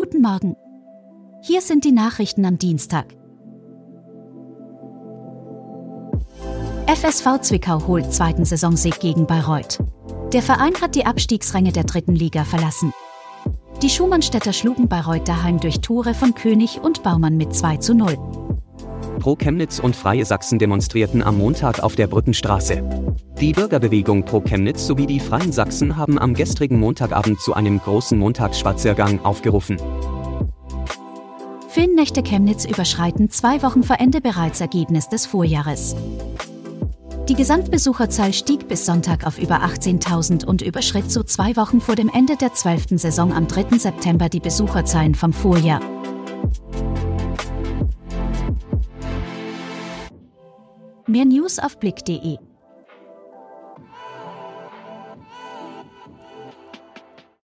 Guten Morgen. Hier sind die Nachrichten am Dienstag. FSV Zwickau holt zweiten Saisonsieg gegen Bayreuth. Der Verein hat die Abstiegsränge der dritten Liga verlassen. Die Schumannstädter schlugen Bayreuth daheim durch Tore von König und Baumann mit 2 zu 0. Pro Chemnitz und Freie Sachsen demonstrierten am Montag auf der Brückenstraße. Die Bürgerbewegung Pro Chemnitz sowie die Freien Sachsen haben am gestrigen Montagabend zu einem großen Montagsspaziergang aufgerufen. Filmnächte Chemnitz überschreiten zwei Wochen vor Ende bereits Ergebnis des Vorjahres. Die Gesamtbesucherzahl stieg bis Sonntag auf über 18.000 und überschritt so zwei Wochen vor dem Ende der 12. Saison am 3. September die Besucherzahlen vom Vorjahr. Mehr News auf blick.de